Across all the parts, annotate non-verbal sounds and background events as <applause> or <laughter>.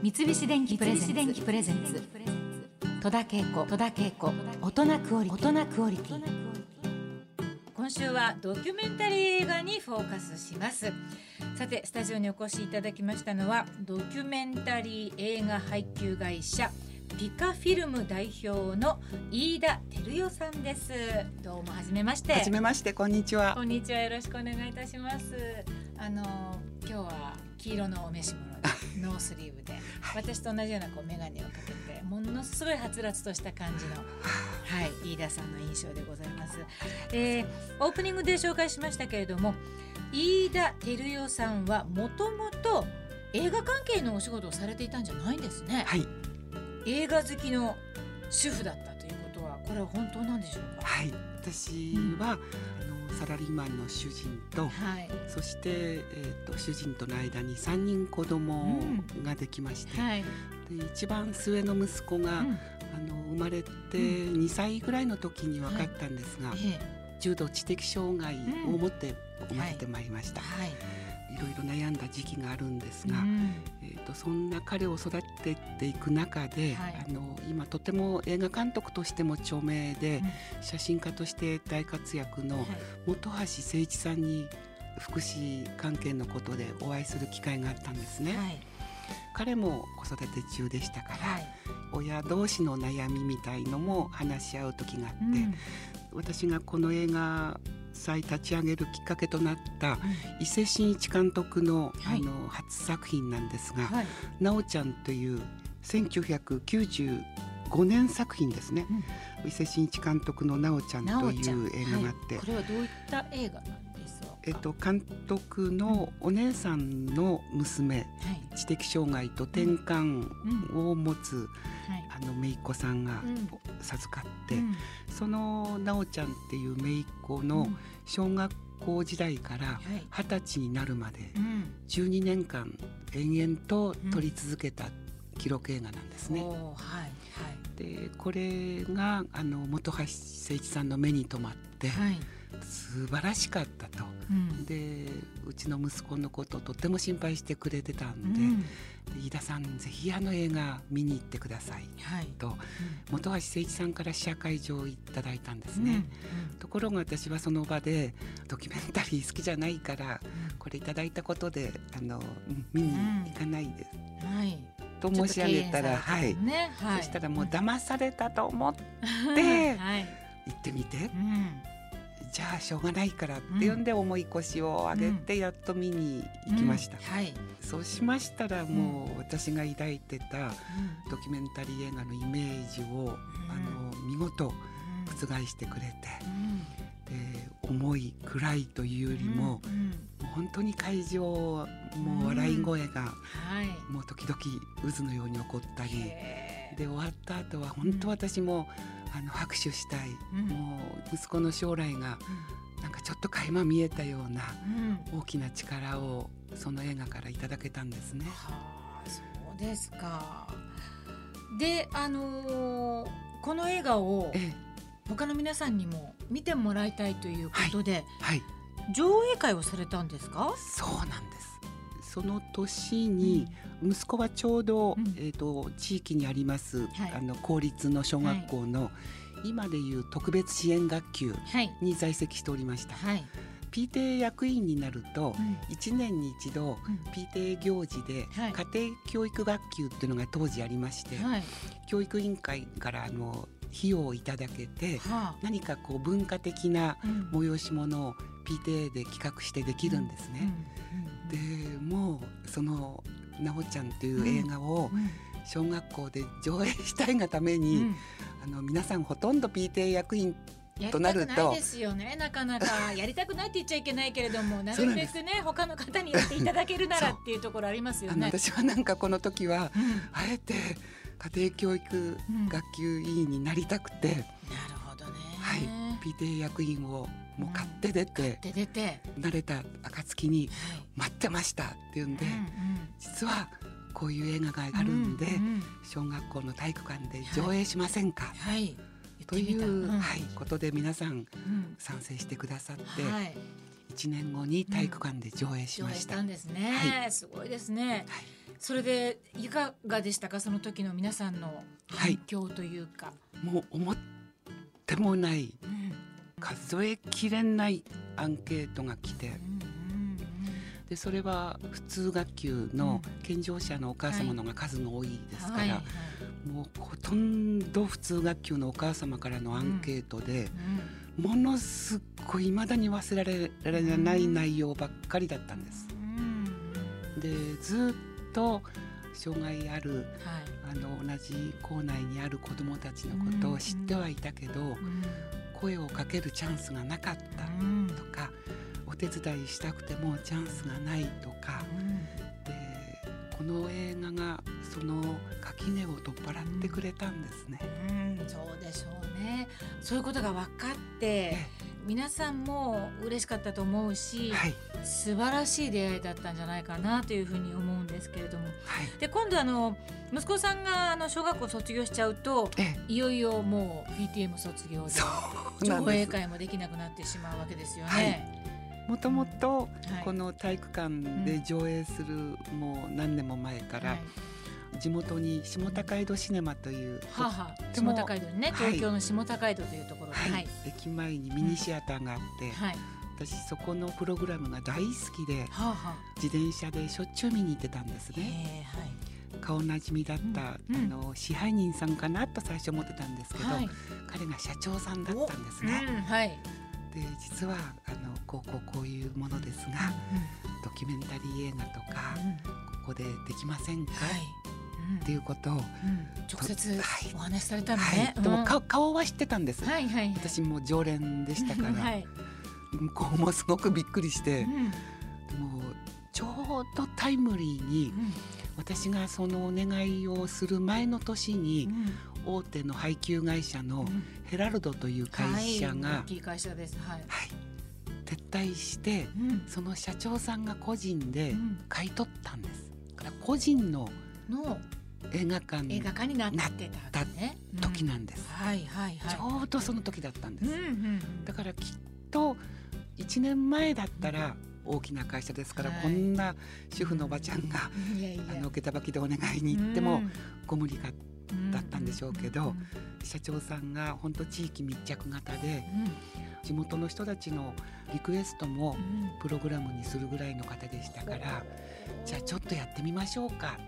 三菱電機プレゼンツ。戸田恵子。戸田恵子。大人クオリティ。大人クオリティ。今週はドキュメンタリー映画にフォーカスします。さてスタジオにお越しいただきましたのはドキュメンタリー映画配給会社ピカフィルム代表の飯田照代さんです。どうも初めまして。初めましてこんにちは。こんにちは。よろしくお願いいたします。あの今日は黄色のお召し物でノースリーブで <laughs> 私と同じようなこう眼鏡をかけてものすごいはつらつとした感じの <laughs> はい飯田さんの印象でございます、えー、オープニングで紹介しましたけれども飯田照代さんはもともと映画関係のお仕事をされていたんじゃないんですね、はい映画好きの主婦だったということはこれは本当なんでしょうか？はい。私は、あのサラリーマンの主人とはい。そして、えー、と主人との間に3人子供ができまして、はい、で一番末の息子が、うん。あの生まれて2歳ぐらいの時に分かったんですが、え重度知的障害を持って生まれてまいりました、えはい、い、ろいろ悩んだ時期があるんですが、うん。えー、とそんな彼を育てていく中で、はい。あの今とても映画監督としても著名で、写真家として大活躍のはい。本橋誠一さんに福祉関係のことでお会いする機会があったんですね、はい。彼も子育て中でしたから、はい。親同士の悩みみたいのも話し合う時があって、うん。私がこの映画祭立ち上げるきっかけとなった伊勢真一監督の,、はい。あの初作品なんですがはい「なおちゃん」という1995年作品ですね、伊勢真一監督の「なおちゃん」という映画があって、はい。これはどういった映画なんですか？えっと、監督のお姉さんの娘はい。知的障害と転換を持つはい。あの姪っ子さんがうん。授かって、うん。そのなおちゃんっていう姪っ子うのん。小学校時代からはい。二十歳になるまでうん。12年間延々と撮り続けた記録映画なんですね。はいはい。でこれがあの本橋誠一さんの目に留まってはい素晴らしかったと。うん。でうちの息子のことをとっても心配してくれてたうん。で,、で飯田さんぜひあの映画見に行ってくださいはい。と本橋誠一さんから試写会場いただいたんですうん。ね。ところが私はその場でドキュメンタリー好きじゃないからこれいただいたことであのうん見に行かないです、うん。はい。と申し上げたらちょっと敬遠されはい、はい。そしたらもう騙されたと思ってうん <laughs> はい。行ってみて。うんじゃあしょうがないからっていうんで重い腰を上げてやっと見に行きました、うん。はい。そうしましたらもう私が抱いてたドキュメンタリー映画のイメージを、あの見事覆してくれて、で重い暗いというよりも、うん。うん。本当に会場もう笑い声がはい。もう時々渦のように起こったり。で終わった後は本当私も、あの拍手したい、うん。もう息子の将来がなんかちょっと垣間見えたようなうん。大きな力をその映画からいただけたんですね。はあそうですか。であのーこの映画をええ。他の皆さんにも見てもらいたいということで、はい。上映会をされたんですか？そうなんです。その年に息子はちょうど、うん。えっ、と地域にあります、はい。あの公立の小学校の、今でいう特別支援学級はい。に在籍しておりました。はい、PTA 役員になるとうん。1年に一度うん。PTA 行事ではい。家庭教育学級っていうのが当時ありまして、はい。教育委員会からあの費用をいただけてはあ。何かこう文化的なうん。催し物を PTA で企画してできるんですね。でもうその「なおちゃん」という映画をうんうん。小学校で上映したいがために、うん。あの皆さんほとんど PTA 役員となると。たくないですよねなかなか。<laughs> やりたくないって言っちゃいけないけれどもなるべくね他の方にやっていただけるならっていうところありますよあのね。私はなんかこの時はうん。あえて家庭教育学級委員になりたくて、なるほど PTA 役員をもう買って出て、で出て、慣れた暁にはい。待ってましたっていうんで、実はこういう映画があるんで、小学校の体育館で上映しませんか、はい。という、うん。はい、ことで皆さんうん。賛成してくださって、はい。1年後に体育館で上映しまし。上映したたんですね、はすごいですね。はい。それでいかがでしたか？その時の皆さんの反響というか、もう思ってもないうん数えきれないアンケートが来て。でそれは普通学級の健常者のお母様のが数が多いですから、はいはい。もうほとんど普通学級のお母様からのアンケートで、うんものすごい未だに忘れられない内容ばっかりだったんです。うんでずっと障害あるはい。あの同じ校内にある子どもたちのことを知ってはいたけど、うん声をかけるチャンスがなかったうん。とかお手伝いしたくてもチャンスがないとかでこの映画がその垣根を取っ払ってくれたんですね。うん。そうでしょうね。そういうことが分かってえ皆さんも嬉しかったと思うし、はい。素晴らしい出会いだったんじゃないかなというふうに思うんですけれども。はい。で今度あの息子さんがあの小学校卒業しちゃうとえいよいよもう PTM 卒業で上映。会もできなくなってしまうわけですよね。もともとはい。この体育館で上映するもう何年も前から、はい。地元に下高井戸シネマという、はあは下高井戸にね。はい。東京の下高井戸というところで、はい。はい。駅前にミニシアターがあって、はい。私そこのプログラムが大好きではあは自転車でしょっちゅう見に行ってたんですあ、ね。へえ顔なじみだった、うん。あの支配人さんかなと最初思ってたんですけど、はい、はい彼が社長さんだったんですね。うんはい、で実はあのこうこうこういうものですがドキュメンタリー映画とかうん。うんここでできませんか、はい、っていうことを、うん。うん直接はい。お話しされたのはね。い、でもうん顔顔は知ってたんです、はいはいはい。私も常連でしたから、<laughs> はい、向こうもすごくびっくりしてう、ん。もうちょうどタイムリーにうん私がそのお願いをする前の年に大手の配給会社のうんヘラルドという会社はい、が大、きい会社です。はい。はい撤退してうんその社長さんが個人でうん買い取ったんです。だから個人のの映画館の映画化になってたね。時ななんです。はいはいはい。ちょうどその時だったんです。うんうんだからきっと1年前だったら大きな会社ですから、はい。こんな主婦のおばちゃんが、うん。いやいや。あの下駄履きでお願いに行ってもご無理がだったんでしょうけど社長さんが本当地域密着型で地元の人たちのリクエストもプログラムにするぐらいの方でしたからじゃあちょっとやってみましょうか。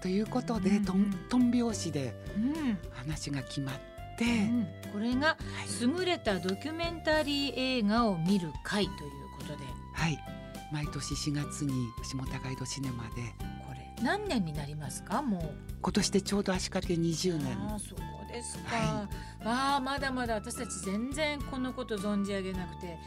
ということで、うん。とんとん拍子でうん。話が決まって、うん。これがはい。優れたドキュメンタリー映画を見る会というはい。毎年4月に下高井戸シネマで。これ何年になりますか？もう。今年でちょうど足掛け20年。ああそうですか、はまあまだまだ私たち全然このこと存じ上げなくて。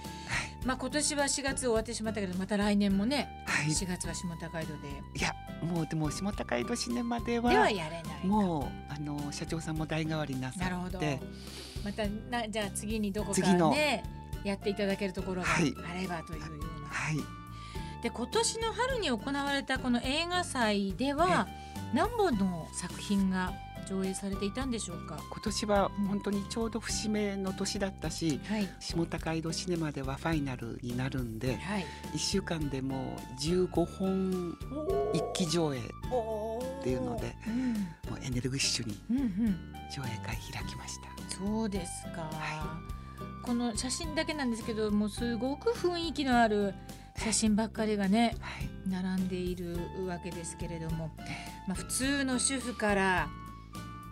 まあ今年は4月終わってしまったけどまた来年もねはい、4月は下高井戸で。いやもうでも下高井戸シネマではではやれないもうあの社長さんも代替わりなさなるほど。ってまたなじゃあ次にどこかねやっていただけるところがはい。あればというよはい。で今年の春に行われたこの映画祭では何本の作品が上映されていたんでしょうか？今年は本当にちょうど節目の年だったしはい。下高井戸シネマではファイナルになるんではい。1週間でもう15本一気上映っていうのでうん。もうエネルギッシュにうんうん。上映会開きました。そうですか、はこの写真だけなんですけどもうすごく雰囲気のある写真ばっかりがねはい。並んでいるわけですけれども、まあ、普通の主婦から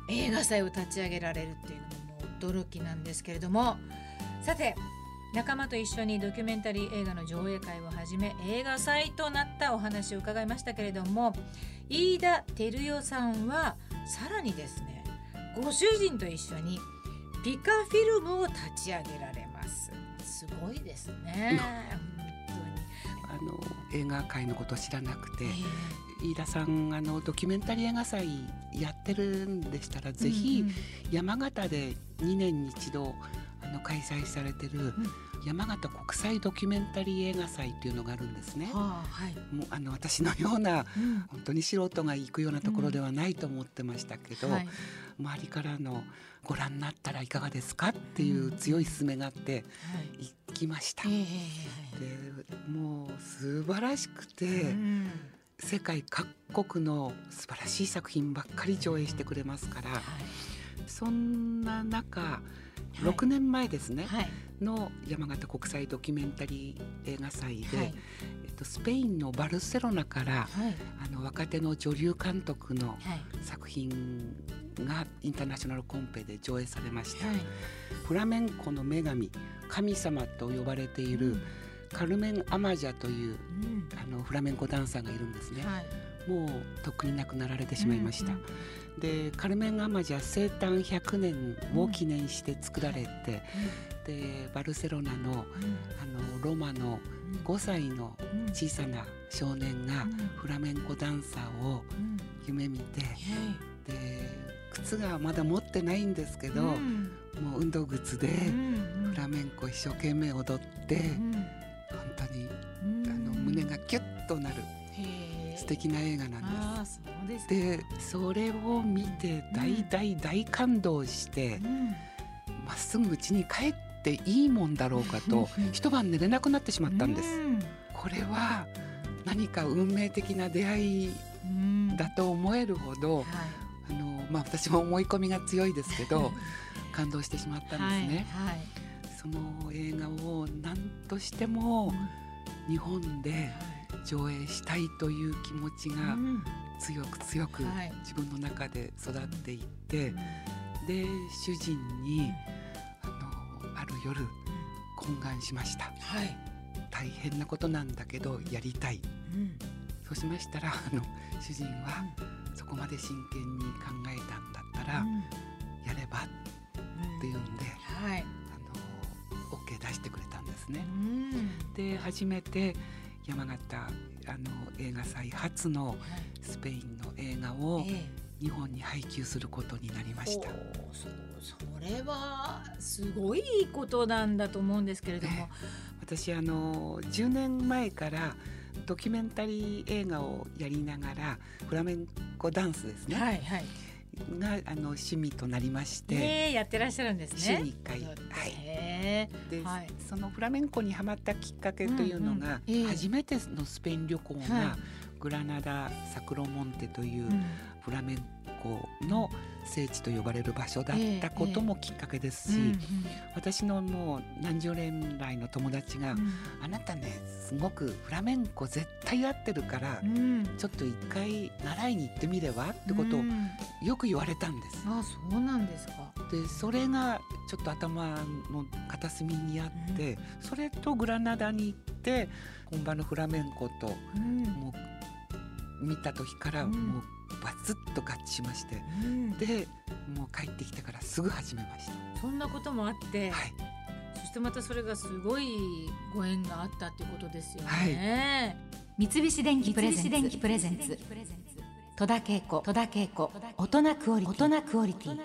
映画祭を立ち上げられるっていうのも驚きなんですけれどもさて仲間と一緒にドキュメンタリー映画の上映会をはじめ映画祭となったお話を伺いましたけれども飯田照代さんはさらにですねご主人と一緒にピカフィルムを立ち上げられます。すごいですねの映画界のこと知らなくて飯田さんあのドキュメンタリー映画祭やってるんでしたらぜうんひうん。山形で2年に一度あの開催されてる山形国際ドキュメンタリー映画祭っていうのがあるんですね。はあはい、もうあの私のようなうん。本当に素人が行くようなところではないと思ってましたけど、はい。周りからのご覧になったらいかがですかっていう強い勧めがあってはい。行きました。えでもう素晴らしくて、えうん。世界各国の素晴らしい作品ばっかり上映してくれますから、はい。そんな中はい。6年前ですね、はい。の山形国際ドキュメンタリー映画祭で、はい。えっと、スペインのバルセロナからはい。あの若手の女流監督のはい。作品がインターナショナルコンペで上映されました、はい。フラメンコの女神神様と呼ばれているカルメン・アマジャといううん。あのフラメンコダンサーがいるんですね、はい。もうとっくに亡くなられてしまいました、うんでカルメン・アマジャ生誕100年を記念して作られて、でバルセロナのうん。あのロマのうん。5歳のうん。小さな少年がうん。フラメンコダンサーをうん。夢見てはい。で靴がまだ持ってないんですけど、うん。もう運動靴でうんフラメンコ一生懸命踊って、うん本当にうん。あの胸がキュッとなる素敵な映画なんです。か。でそれを見て大大大感動してうん。まっすぐ家に帰っていいもんだろうかと一晩寝れなくなってしまったんです。うん。これは何か運命的な出会いうん。だと思えるほどはいまあ、私も思い込みが強いですけど感動してしまったんですね。はいその映画を何としても日本で上映したいという気持ちがうん。強く強くはい。自分の中で育っていってで主人にあのある夜懇願しました。はい。大変なことなんだけどやりたい。うん。そうしましたらあの主人はそこまで真剣に考えたんだったらやればっていうんではい。あの OK 出してくれたんですうね。ん。で初めて山形あの映画祭初のスペインの映画をええ。日本に配給することになりました。おーそうそれはすごいいいことなんだと思うんですけれども、私あの10年前からドキュメンタリー映画をやりながらフラメンコダンスですね、はいはい。があの趣味となりまして、ねえやってらっしゃるんですね。週に1回、はい、へで、はいそのフラメンコにはまったきっかけというのが、うんうんええ。初めてのスペイン旅行が、はグラナダ・サクロモンテというフラメンコの聖地と呼ばれる場所だったこともきっかけですし、うん私のもう何十年来の友達が、うん。あなたねすごくフラメンコ絶対合ってるから、うん。ちょっと一回習いに行ってみればってことをうん。よく言われたんです。あそうなんですか。でそれがちょっと頭の片隅にあって、それとグラナダに行って本場のフラメンコとうん。もう見た時からうん。もうバツッと合致しまして、うん。でもう帰ってきてからすぐ始めましそんなこともあって、た。はい。そしてまたそれがすごいご縁があったっていうことですよね。はい。三菱電機プレゼンツ。戸田恵子。戸田恵子。大人クオリティ